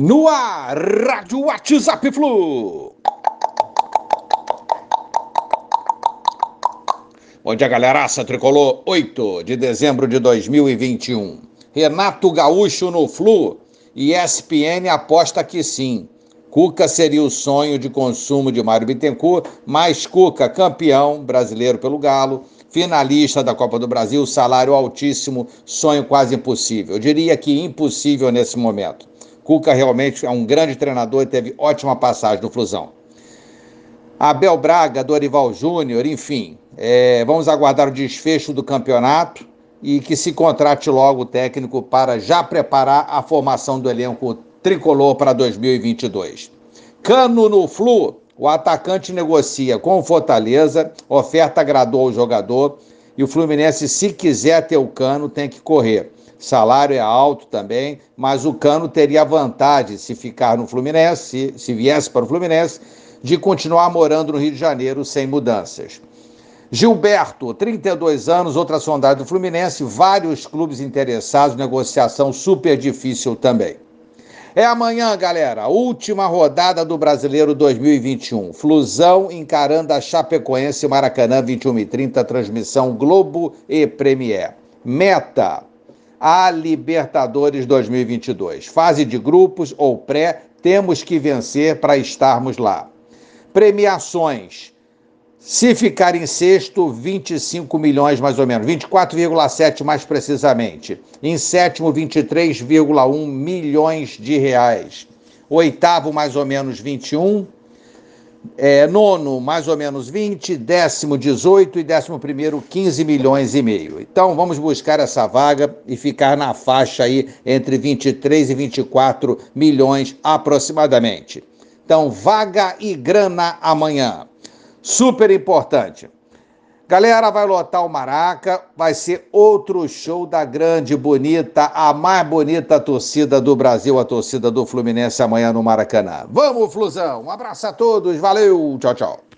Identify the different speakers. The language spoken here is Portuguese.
Speaker 1: No ar, Rádio WhatsApp Flu. Bom dia, galeraça tricolor, 8 de dezembro de 2021. Renato Gaúcho no Flu ESPN aposta que sim. Cuca seria o sonho de consumo de Mário Bittencourt, mas Cuca, campeão brasileiro pelo Galo, finalista da Copa do Brasil, salário altíssimo, sonho quase impossível. Eu diria que impossível nesse momento. Cuca realmente é um grande treinador e teve ótima passagem no Flusão. Abel Braga, Dorival Júnior, enfim, é, vamos aguardar o desfecho do campeonato e que se contrate logo o técnico para já preparar a formação do elenco tricolor para 2022. Cano no Flu, o atacante negocia com o Fortaleza, oferta agradou ao jogador e o Fluminense, se quiser ter o Cano, tem que correr salário é alto também, mas o Cano teria vantagem se ficar no Fluminense, se, se viesse para o Fluminense, de continuar morando no Rio de Janeiro sem mudanças. Gilberto, 32 anos, outra sondagem do Fluminense, vários clubes interessados, negociação super difícil também. É amanhã, galera, última rodada do Brasileiro 2021. Flusão encarando a Chapecoense Maracanã 21 e 30, transmissão Globo e Premier. Meta: a Libertadores 2022. Fase de grupos ou pré, temos que vencer para estarmos lá. Premiações. Se ficar em sexto, 25 milhões mais ou menos, 24,7 mais precisamente. Em sétimo, 23,1 milhões de reais. Oitavo, mais ou menos 21 é, nono, mais ou menos 20, décimo, 18 e décimo primeiro, 15 milhões e meio. Então vamos buscar essa vaga e ficar na faixa aí entre 23 e 24 milhões aproximadamente. Então, vaga e grana amanhã. Super importante. Galera, vai lotar o Maraca, vai ser outro show da grande, bonita, a mais bonita torcida do Brasil, a torcida do Fluminense amanhã no Maracanã. Vamos, Flusão! Um abraço a todos, valeu, tchau, tchau.